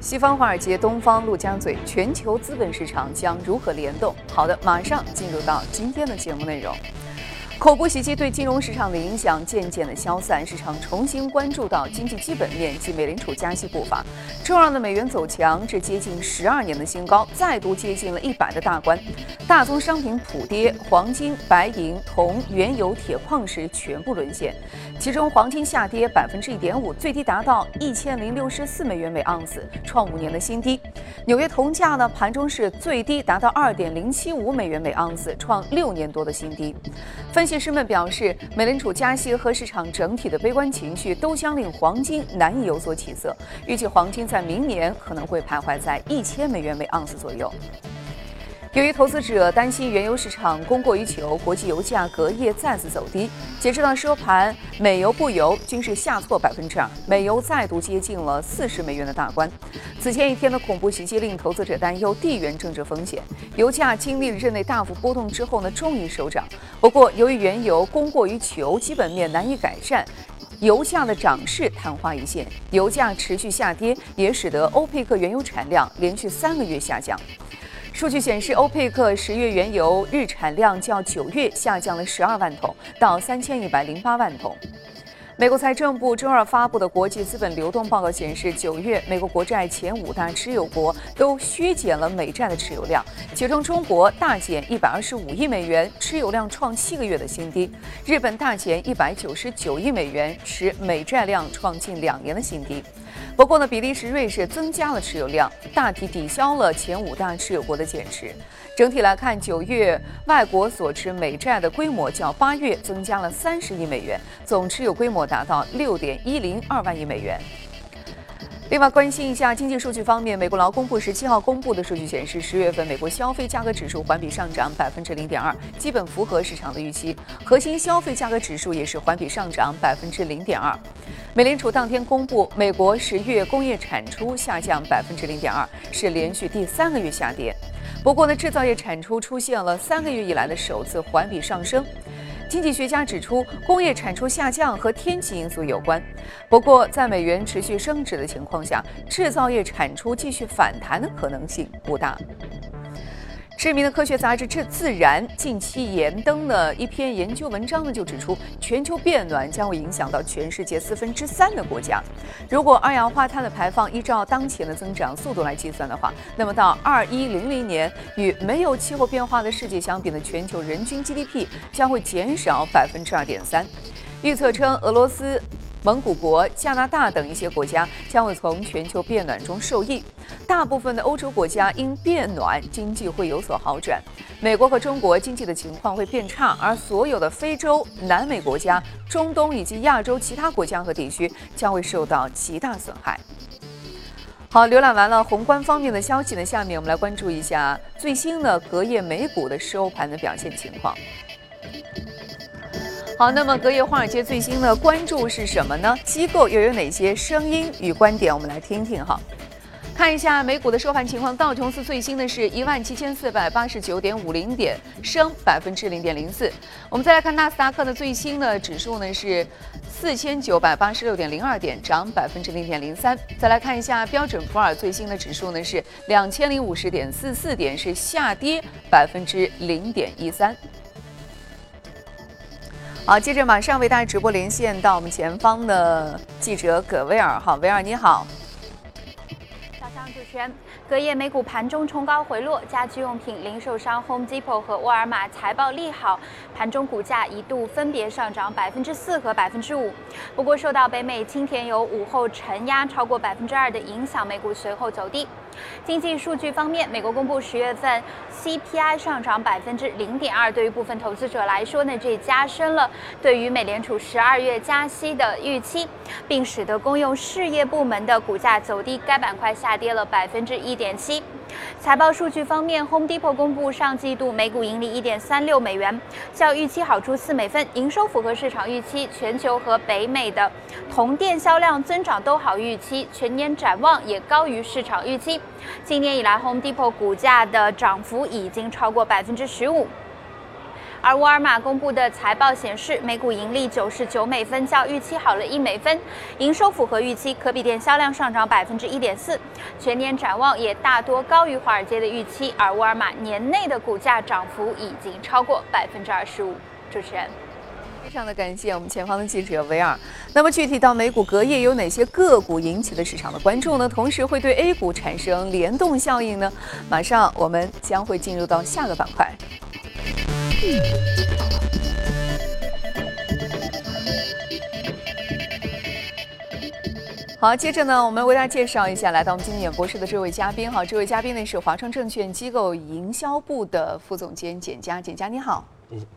西方华尔街，东方陆家嘴，全球资本市场将如何联动？好的，马上进入到今天的节目内容。恐怖袭击对金融市场的影响渐渐的消散，市场重新关注到经济基本面及美联储加息步伐。周二的美元走强至接近十二年的新高，再度接近了一百的大关。大宗商品普跌，黄金、白银、铜、原油、铁矿石全部沦陷。其中黄金下跌百分之一点五，最低达到一千零六十四美元每盎司，创五年的新低。纽约铜价呢，盘中是最低达到二点零七五美元每盎司，创六年多的新低。分析师们表示，美联储加息和市场整体的悲观情绪都将令黄金难以有所起色。预计黄金在明年可能会徘徊在一千美元每盎司左右。由于投资者担心原油市场供过于求，国际油价隔夜再次走低。截止到收盘，美油、布油均是下挫百分之二，美油再度接近了四十美元的大关。此前一天的恐怖袭击令投资者担忧地缘政治风险，油价经历了日内大幅波动之后呢，终于收涨。不过，由于原油供过于求，基本面难以改善，油价的涨势昙花一现。油价持续下跌，也使得欧佩克原油产量连续三个月下降。数据显示，欧佩克十月原油日产量较九月下降了十二万桶，到三千一百零八万桶。美国财政部周二发布的国际资本流动报告显示，九月美国国债前五大持有国都削减了美债的持有量，其中中国大减一百二十五亿美元，持有量创七个月的新低；日本大减一百九十九亿美元，使美债量创近两年的新低。不过呢，比利时、瑞士增加了持有量，大体抵消了前五大持有国的减持。整体来看，九月外国所持美债的规模较八月增加了三十亿美元，总持有规模达到六点一零二万亿美元。另外，关心一下经济数据方面，美国劳工部十七号公布的数据显示，十月份美国消费价格指数环比上涨百分之零点二，基本符合市场的预期。核心消费价格指数也是环比上涨百分之零点二。美联储当天公布，美国十月工业产出下降百分之零点二，是连续第三个月下跌。不过呢，制造业产出出现了三个月以来的首次环比上升。经济学家指出，工业产出下降和天气因素有关。不过，在美元持续升值的情况下，制造业产出继续反弹的可能性不大。知名的科学杂志《自自然》近期延登的一篇研究文章呢，就指出，全球变暖将会影响到全世界四分之三的国家。如果二氧化碳的排放依照当前的增长速度来计算的话，那么到二一零零年，与没有气候变化的世界相比呢，全球人均 GDP 将会减少百分之二点三。预测称，俄罗斯。蒙古国、加拿大等一些国家将会从全球变暖中受益，大部分的欧洲国家因变暖经济会有所好转，美国和中国经济的情况会变差，而所有的非洲、南美国家、中东以及亚洲其他国家和地区将会受到极大损害。好，浏览完了宏观方面的消息呢，下面我们来关注一下最新的隔夜美股的收盘的表现情况。好，那么隔夜华尔街最新的关注是什么呢？机构又有哪些声音与观点？我们来听听哈。看一下美股的收盘情况，道琼斯最新的是一万七千四百八十九点五零点，升百分之零点零四。我们再来看纳斯达克的最新的指数呢是四千九百八十六点零二点，涨百分之零点零三。再来看一下标准普尔最新的指数呢是两千零五十点四四点，是下跌百分之零点一三。好，接着马上为大家直播连线到我们前方的记者葛威尔。好，威尔你好。早上主持人，隔夜美股盘中冲高回落，家居用品零售商 Home Depot 和沃尔玛财报利好，盘中股价一度分别上涨百分之四和百分之五。不过受到北美青田油午后承压超过百分之二的影响，美股随后走低。经济数据方面，美国公布十月份 CPI 上涨百分之零点二，对于部分投资者来说呢，这加深了对于美联储十二月加息的预期，并使得公用事业部门的股价走低，该板块下跌了百分之一点七。财报数据方面，Home Depot 公布上季度每股盈利一点三六美元，较预期好出四美分，营收符合市场预期。全球和北美的同店销量增长都好预期，全年展望也高于市场预期。今年以来，Home Depot 股价的涨幅已经超过百分之十五。而沃尔玛公布的财报显示，每股盈利九十九美分，较预期好了一美分，营收符合预期，可比店销量上涨百分之一点四，全年展望也大多高于华尔街的预期。而沃尔玛年内的股价涨幅已经超过百分之二十五。主持人。非常的感谢我们前方的记者维尔。那么具体到美股隔夜有哪些个股引起了市场的关注呢？同时会对 A 股产生联动效应呢？马上我们将会进入到下个板块。好，接着呢，我们为大家介绍一下来到我们今天演播室的这位嘉宾。哈，这位嘉宾呢是华创证券机构营销部的副总监简佳。简佳，你好。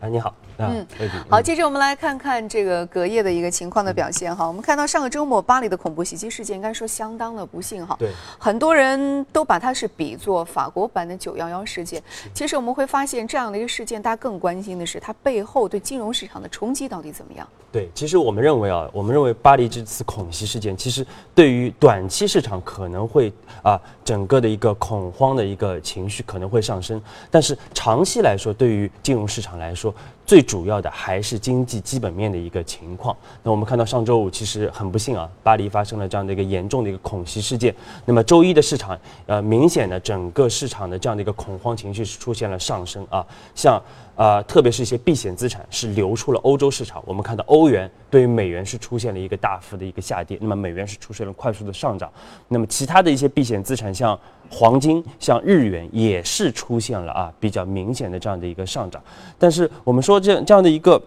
哎，你好。嗯，好，接着我们来看看这个隔夜的一个情况的表现哈。我们看到上个周末巴黎的恐怖袭击事件，应该说相当的不幸哈。对，很多人都把它是比作法国版的九幺幺事件。其实我们会发现，这样的一个事件，大家更关心的是它背后对金融市场的冲击到底怎么样。对，其实我们认为啊，我们认为巴黎这次恐袭事件，其实对于短期市场可能会啊，整个的一个恐慌的一个情绪可能会上升，但是长期来说，对于金融市场来说，最主要的还是经济基本面的一个情况。那我们看到上周五其实很不幸啊，巴黎发生了这样的一个严重的一个恐袭事件。那么周一的市场，呃，明显的整个市场的这样的一个恐慌情绪是出现了上升啊，像。啊，特别是一些避险资产是流出了欧洲市场。我们看到欧元对于美元是出现了一个大幅的一个下跌，那么美元是出现了快速的上涨。那么其他的一些避险资产，像黄金、像日元，也是出现了啊比较明显的这样的一个上涨。但是我们说这这样的一个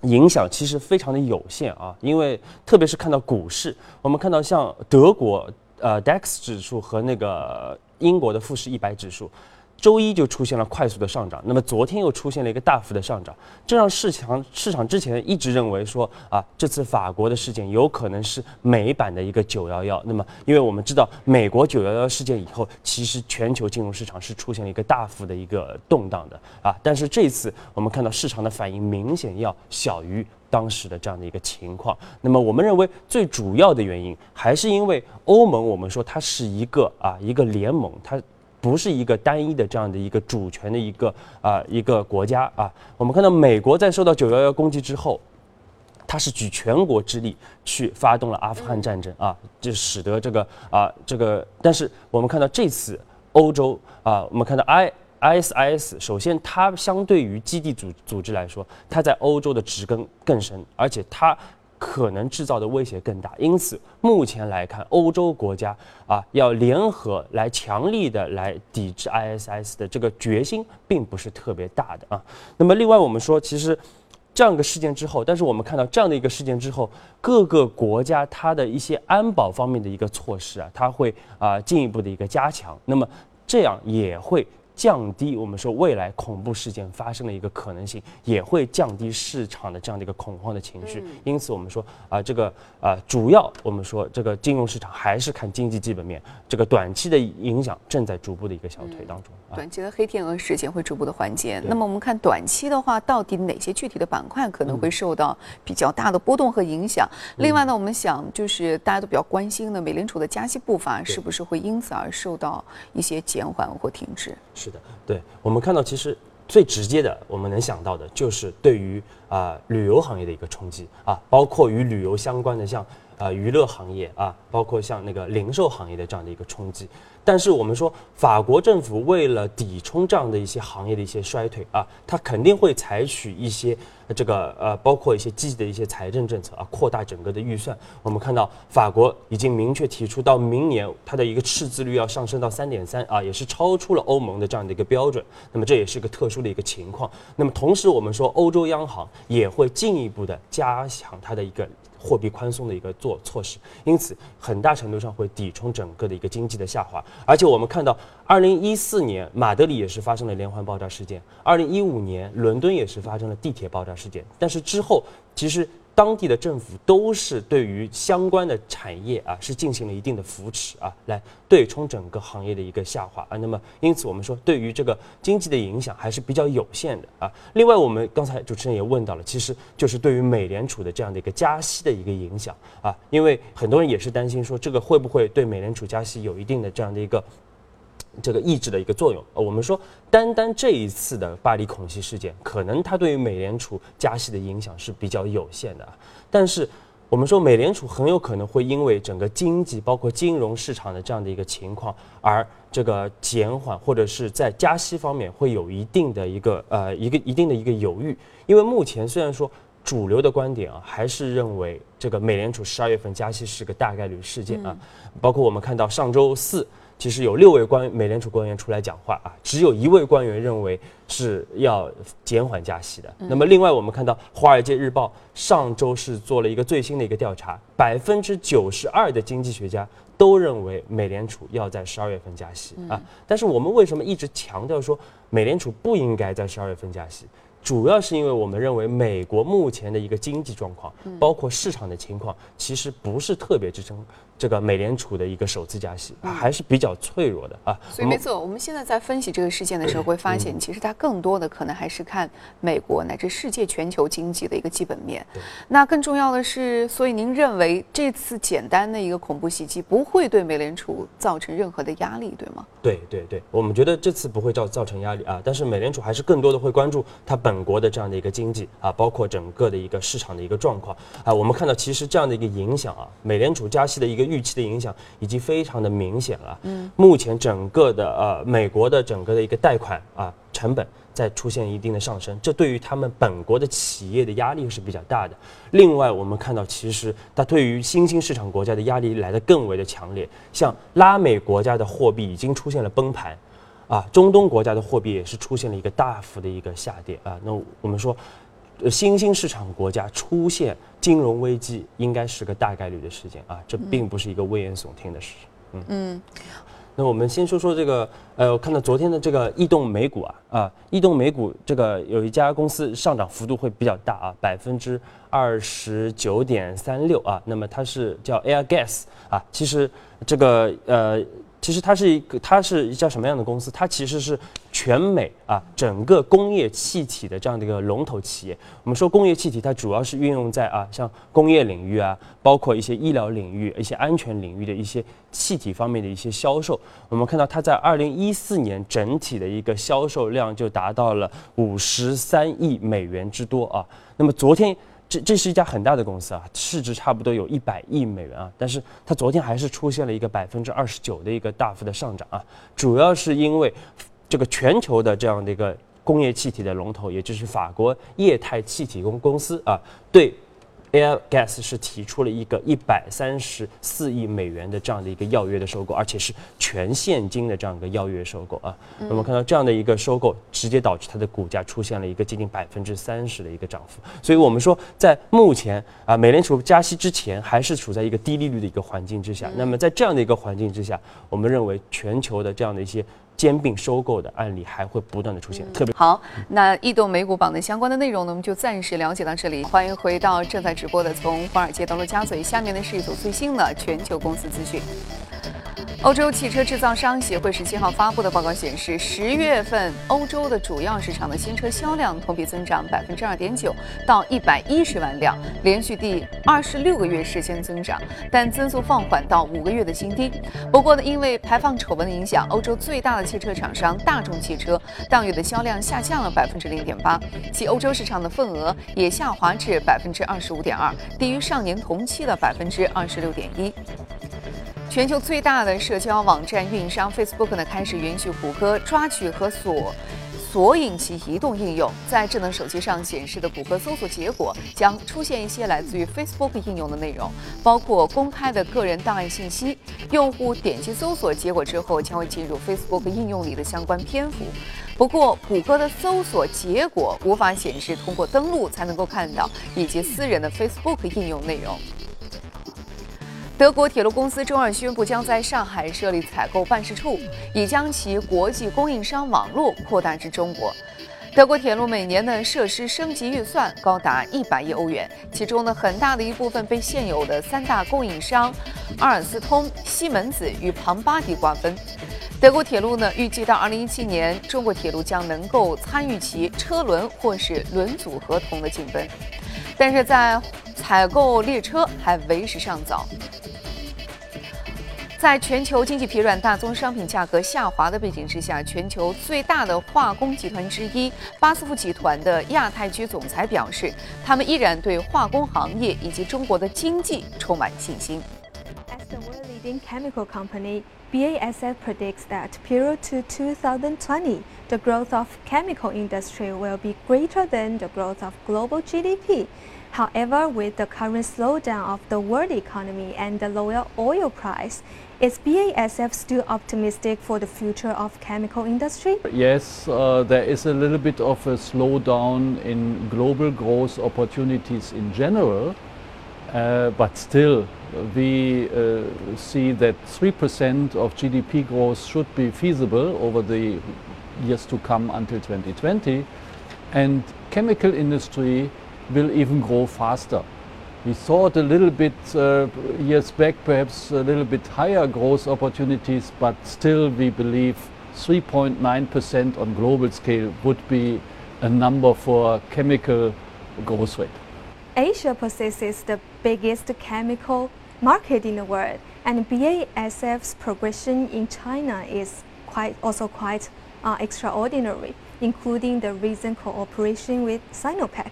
影响其实非常的有限啊，因为特别是看到股市，我们看到像德国呃 DAX 指数和那个英国的富时一百指数。周一就出现了快速的上涨，那么昨天又出现了一个大幅的上涨，这让市场市场之前一直认为说啊，这次法国的事件有可能是美版的一个九幺幺。那么，因为我们知道美国九幺幺事件以后，其实全球金融市场是出现了一个大幅的一个动荡的啊。但是这次我们看到市场的反应明显要小于当时的这样的一个情况。那么我们认为最主要的原因还是因为欧盟，我们说它是一个啊一个联盟，它。不是一个单一的这样的一个主权的一个啊一个国家啊，我们看到美国在受到九幺幺攻击之后，它是举全国之力去发动了阿富汗战争啊，就使得这个啊这个，但是我们看到这次欧洲啊，我们看到 I ISIS，首先它相对于基地组组织来说，它在欧洲的植根更深，而且它。可能制造的威胁更大，因此目前来看，欧洲国家啊要联合来强力的来抵制 ISIS 的这个决心并不是特别大的啊。那么另外我们说，其实这样一个事件之后，但是我们看到这样的一个事件之后，各个国家它的一些安保方面的一个措施啊，它会啊进一步的一个加强，那么这样也会。降低我们说未来恐怖事件发生的一个可能性，也会降低市场的这样的一个恐慌的情绪。因此，我们说啊，这个啊，主要我们说这个金融市场还是看经济基本面，这个短期的影响正在逐步的一个消退当中。短期的黑天鹅事件会逐步的缓解。那么我们看短期的话，到底哪些具体的板块可能会受到比较大的波动和影响？另外呢，我们想就是大家都比较关心的，美联储的加息步伐是不是会因此而受到一些减缓或停滞？是对我们看到其实最直接的，我们能想到的就是对于啊旅游行业的一个冲击啊，包括与旅游相关的像啊娱乐行业啊，包括像那个零售行业的这样的一个冲击。但是我们说，法国政府为了抵冲这样的一些行业的一些衰退啊，它肯定会采取一些这个呃，包括一些积极的一些财政政策啊，扩大整个的预算。我们看到法国已经明确提出，到明年它的一个赤字率要上升到三点三啊，也是超出了欧盟的这样的一个标准。那么这也是一个特殊的一个情况。那么同时，我们说欧洲央行也会进一步的加强它的一个。货币宽松的一个做措施，因此很大程度上会抵冲整个的一个经济的下滑。而且我们看到，二零一四年马德里也是发生了连环爆炸事件，二零一五年伦敦也是发生了地铁爆炸事件。但是之后其实。当地的政府都是对于相关的产业啊，是进行了一定的扶持啊，来对冲整个行业的一个下滑啊。那么，因此我们说，对于这个经济的影响还是比较有限的啊。另外，我们刚才主持人也问到了，其实就是对于美联储的这样的一个加息的一个影响啊，因为很多人也是担心说，这个会不会对美联储加息有一定的这样的一个这个抑制的一个作用。呃，我们说，单单这一次的巴黎恐袭事件，可能它对于美联储加息的影响是比较有限的。但是，我们说美联储很有可能会因为整个经济包括金融市场的这样的一个情况而这个减缓，或者是在加息方面会有一定的一个呃一个一定的一个犹豫。因为目前虽然说主流的观点啊，还是认为这个美联储十二月份加息是个大概率事件啊，包括我们看到上周四。其实有六位官美联储官员出来讲话啊，只有一位官员认为是要减缓加息的。那么另外我们看到《华尔街日报》上周是做了一个最新的一个调查，百分之九十二的经济学家都认为美联储要在十二月份加息啊。但是我们为什么一直强调说美联储不应该在十二月份加息？主要是因为我们认为美国目前的一个经济状况，包括市场的情况，其实不是特别支撑。这个美联储的一个首次加息啊还是比较脆弱的啊，所以没错，我们现在在分析这个事件的时候，会发现其实它更多的可能还是看美国乃至世界全球经济的一个基本面。那更重要的是，所以您认为这次简单的一个恐怖袭击不会对美联储造成任何的压力，对吗？对对对，我们觉得这次不会造造成压力啊，但是美联储还是更多的会关注它本国的这样的一个经济啊，包括整个的一个市场的一个状况啊。我们看到其实这样的一个影响啊，美联储加息的一个。预期的影响已经非常的明显了。嗯，目前整个的呃美国的整个的一个贷款啊成本在出现一定的上升，这对于他们本国的企业的压力是比较大的。另外，我们看到其实它对于新兴市场国家的压力来得更为的强烈，像拉美国家的货币已经出现了崩盘，啊，中东国家的货币也是出现了一个大幅的一个下跌啊。那我们说。新兴市场国家出现金融危机，应该是个大概率的事件啊，这并不是一个危言耸听的事。嗯嗯，那我们先说说这个，呃，我看到昨天的这个异动美股啊，啊，异动美股这个有一家公司上涨幅度会比较大啊，百分之二十九点三六啊，那么它是叫 Air Gas 啊，其实这个呃。其实它是一个，它是一家什么样的公司？它其实是全美啊整个工业气体的这样的一个龙头企业。我们说工业气体，它主要是运用在啊像工业领域啊，包括一些医疗领域、一些安全领域的一些气体方面的一些销售。我们看到它在二零一四年整体的一个销售量就达到了五十三亿美元之多啊。那么昨天。这这是一家很大的公司啊，市值差不多有一百亿美元啊，但是它昨天还是出现了一个百分之二十九的一个大幅的上涨啊，主要是因为这个全球的这样的一个工业气体的龙头，也就是法国液态气体公公司啊，对。Air Gas 是提出了一个一百三十四亿美元的这样的一个要约的收购，而且是全现金的这样一个要约收购啊。我们看到这样的一个收购，直接导致它的股价出现了一个接近百分之三十的一个涨幅。所以我们说，在目前啊，美联储加息之前，还是处在一个低利率的一个环境之下。那么在这样的一个环境之下，我们认为全球的这样的一些。兼并收购的案例还会不断的出现，特别好。那异动美股榜的相关的内容呢，我们就暂时了解到这里。欢迎回到正在直播的从华尔街到陆家嘴，下面呢是一组最新的全球公司资讯。欧洲汽车制造商协会十七号发布的报告显示，十月份欧洲的主要市场的新车销量同比增长百分之二点九，到一百一十万辆，连续第二十六个月实现增长，但增速放缓到五个月的新低。不过呢，因为排放丑闻的影响，欧洲最大的汽车厂商大众汽车当月的销量下降了百分之零点八，其欧洲市场的份额也下滑至百分之二十五点二，低于上年同期的百分之二十六点一。全球最大的社交网站运营商 Facebook 呢，开始允许谷歌抓取和锁索引其移动应用。在智能手机上显示的谷歌搜索结果将出现一些来自于 Facebook 应用的内容，包括公开的个人档案信息。用户点击搜索结果之后，将会进入 Facebook 应用里的相关篇幅。不过，谷歌的搜索结果无法显示通过登录才能够看到以及私人的 Facebook 应用内容。德国铁路公司周二宣布，将在上海设立采购办事处，以将其国际供应商网络扩大至中国。德国铁路每年的设施升级预算高达一百亿欧元，其中呢很大的一部分被现有的三大供应商阿尔斯通、西门子与庞巴迪瓜分。德国铁路呢预计到二零一七年，中国铁路将能够参与其车轮或是轮组合同的竞争，但是在采购列车还为时尚早。在全球经济疲软、大宗商品价格下滑的背景之下，全球最大的化工集团之一巴斯夫集团的亚太区总裁表示，他们依然对化工行业以及中国的经济充满信心。As the world leading chemical company, BASF predicts that period to 2020, the growth of chemical industry will be greater than the growth of global GDP. However, with the current slowdown of the world economy and the lower oil price, is BASF still optimistic for the future of chemical industry? Yes, uh, there is a little bit of a slowdown in global growth opportunities in general, uh, but still we uh, see that 3% of GDP growth should be feasible over the years to come until 2020 and chemical industry will even grow faster. We thought a little bit uh, years back, perhaps a little bit higher growth opportunities, but still we believe 3.9% on global scale would be a number for chemical growth rate. Asia possesses the biggest chemical market in the world, and BASF's progression in China is quite also quite uh, extraordinary, including the recent cooperation with Sinopec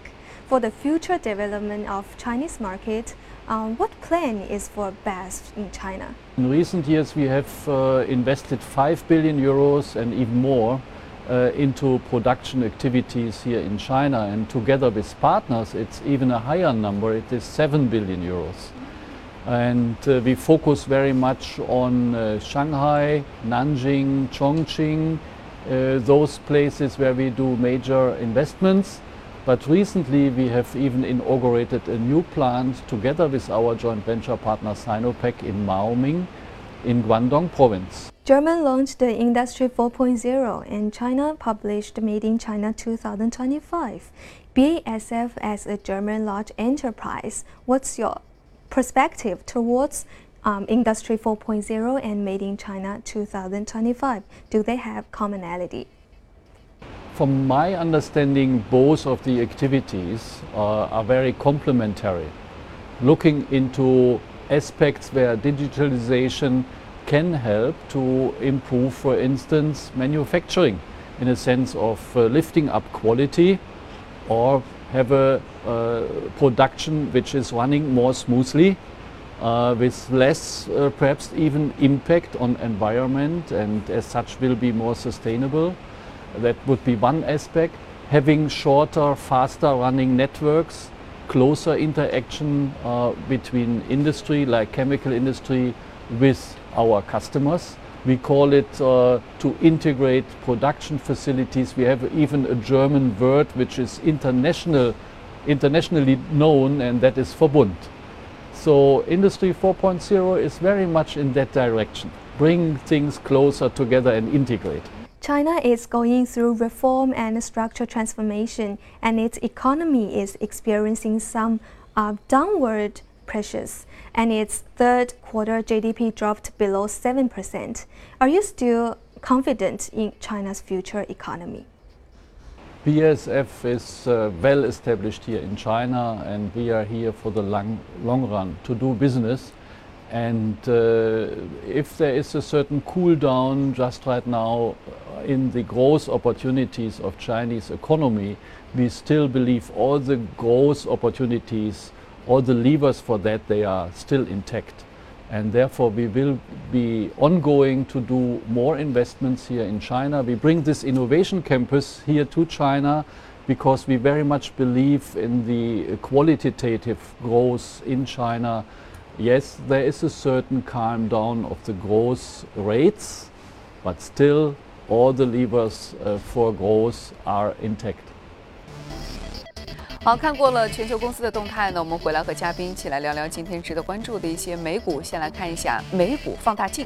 for the future development of Chinese market, um, what plan is for BASF in China? In recent years, we have uh, invested 5 billion euros and even more uh, into production activities here in China. And together with partners, it's even a higher number. It is 7 billion euros. And uh, we focus very much on uh, Shanghai, Nanjing, Chongqing, uh, those places where we do major investments. But recently we have even inaugurated a new plant together with our joint venture partner Sinopec in Maoming in Guangdong province. German launched the Industry 4.0 and China published Made in China 2025. BASF as a German large enterprise, what's your perspective towards um, Industry 4.0 and Made in China 2025? Do they have commonality? From my understanding, both of the activities uh, are very complementary. Looking into aspects where digitalization can help to improve, for instance, manufacturing in a sense of uh, lifting up quality or have a uh, production which is running more smoothly uh, with less uh, perhaps even impact on environment and as such will be more sustainable. That would be one aspect. Having shorter, faster running networks, closer interaction uh, between industry like chemical industry with our customers. We call it uh, to integrate production facilities. We have even a German word which is international, internationally known and that is Verbund. So Industry 4.0 is very much in that direction. Bring things closer together and integrate. China is going through reform and structural transformation, and its economy is experiencing some uh, downward pressures, and its third quarter GDP dropped below 7%. Are you still confident in China's future economy? BSF is uh, well established here in China, and we are here for the long, long run to do business. And uh, if there is a certain cool down just right now in the growth opportunities of Chinese economy, we still believe all the growth opportunities, all the levers for that, they are still intact. And therefore we will be ongoing to do more investments here in China. We bring this innovation campus here to China because we very much believe in the qualitative growth in China. Yes, there is a certain calm down of the growth rates, but still all the levers for growth are intact. 好看过了全球公司的动态呢，我们回来和嘉宾一起来聊聊今天值得关注的一些美股。先来看一下美股放大镜。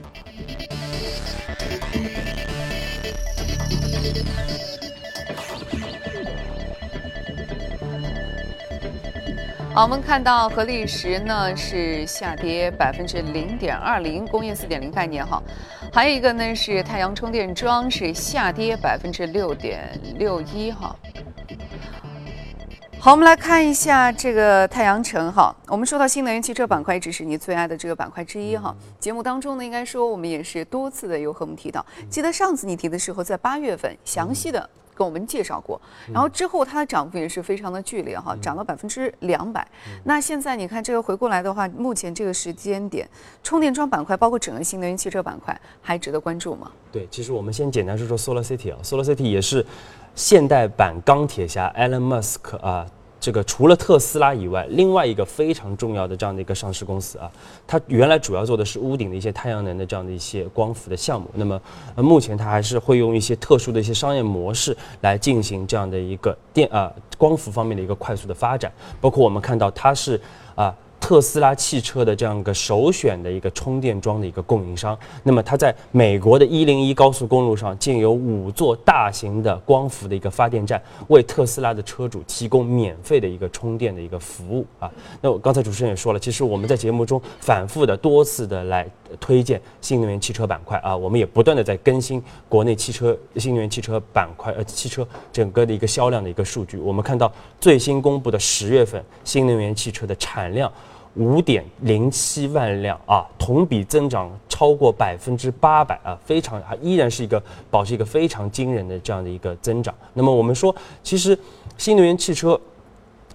好，我们看到合力石呢是下跌百分之零点二零，工业四点零概念哈，还有一个呢是太阳充电桩是下跌百分之六点六一哈。好，我们来看一下这个太阳城哈。我们说到新能源汽车板块，一直是你最爱的这个板块之一哈。节目当中呢，应该说我们也是多次的有和我们提到。记得上次你提的时候，在八月份详细的跟我们介绍过，然后之后它的涨幅也是非常的剧烈哈，涨了百分之两百。那现在你看这个回过来的话，目前这个时间点，充电桩板块包括整个新能源汽车板块还值得关注吗？对，其实我们先简单说说 Solar City 啊，Solar City 也是现代版钢铁侠 Elon Musk 啊。这个除了特斯拉以外，另外一个非常重要的这样的一个上市公司啊，它原来主要做的是屋顶的一些太阳能的这样的一些光伏的项目。那么，呃，目前它还是会用一些特殊的一些商业模式来进行这样的一个电啊光伏方面的一个快速的发展。包括我们看到它是啊。特斯拉汽车的这样一个首选的一个充电桩的一个供应商，那么它在美国的一零一高速公路上建有五座大型的光伏的一个发电站，为特斯拉的车主提供免费的一个充电的一个服务啊。那我刚才主持人也说了，其实我们在节目中反复的多次的来推荐新能源汽车板块啊，我们也不断的在更新国内汽车新能源汽车板块呃汽车整个的一个销量的一个数据。我们看到最新公布的十月份新能源汽车的产量。五点零七万辆啊，同比增长超过百分之八百啊，非常啊依然是一个保持一个非常惊人的这样的一个增长。那么我们说，其实新能源汽车，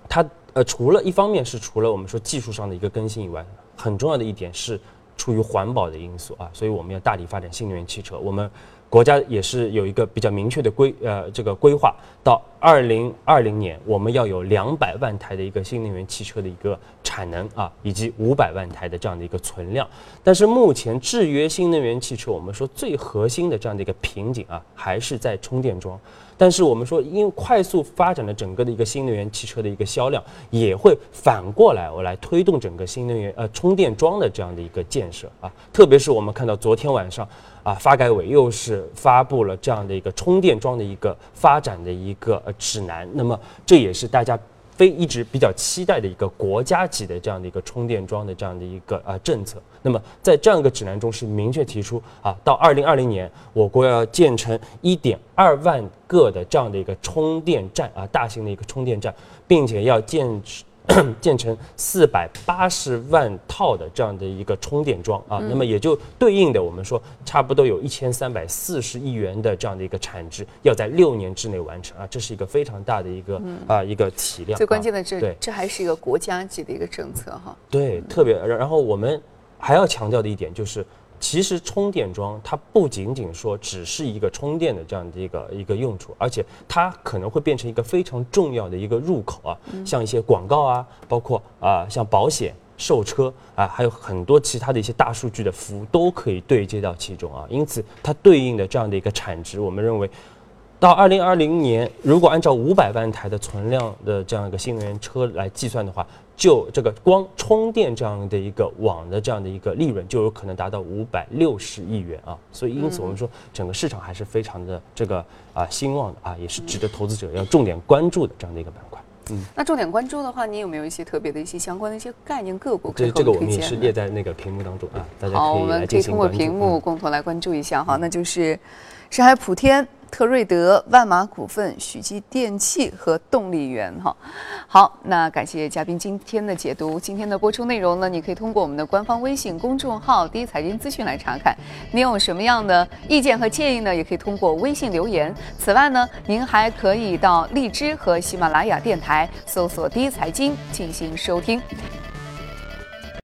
它呃除了一方面是除了我们说技术上的一个更新以外，很重要的一点是出于环保的因素啊，所以我们要大力发展新能源汽车。我们国家也是有一个比较明确的规呃这个规划，到二零二零年我们要有两百万台的一个新能源汽车的一个产能啊，以及五百万台的这样的一个存量。但是目前制约新能源汽车，我们说最核心的这样的一个瓶颈啊，还是在充电桩。但是我们说，因为快速发展的整个的一个新能源汽车的一个销量，也会反过来我来推动整个新能源呃充电桩的这样的一个建设啊。特别是我们看到昨天晚上。啊，发改委又是发布了这样的一个充电桩的一个发展的一个指南，那么这也是大家非一直比较期待的一个国家级的这样的一个充电桩的这样的一个啊政策。那么在这样一个指南中是明确提出啊，到二零二零年我国要建成一点二万个的这样的一个充电站啊，大型的一个充电站，并且要建。建成四百八十万套的这样的一个充电桩啊，那么也就对应的我们说，差不多有一千三百四十亿元的这样的一个产值，要在六年之内完成啊，这是一个非常大的一个啊一个体量。最关键的这这还是一个国家级的一个政策哈。对，特别然后我们还要强调的一点就是。其实充电桩它不仅仅说只是一个充电的这样的一个一个用处，而且它可能会变成一个非常重要的一个入口啊，像一些广告啊，包括啊像保险、售车啊，还有很多其他的一些大数据的服务都可以对接到其中啊。因此，它对应的这样的一个产值，我们认为。到二零二零年，如果按照五百万台的存量的这样一个新能源车来计算的话，就这个光充电这样的一个网的这样的一个利润，就有可能达到五百六十亿元啊！所以，因此我们说整个市场还是非常的这个啊兴旺的啊，也是值得投资者要重点关注的这样的一个板块。嗯，那重点关注的话，你有没有一些特别的一些相关的一些概念个股？这这个我们也是列在那个屏幕当中啊，大家可以好，我们可以通过屏幕共同来关注一下哈，那就是上海普天。特瑞德、万马股份、许基电器和动力源，哈，好，那感谢嘉宾今天的解读。今天的播出内容呢，你可以通过我们的官方微信公众号“第一财经资讯”来查看。您有什么样的意见和建议呢？也可以通过微信留言。此外呢，您还可以到荔枝和喜马拉雅电台搜索“第一财经”进行收听。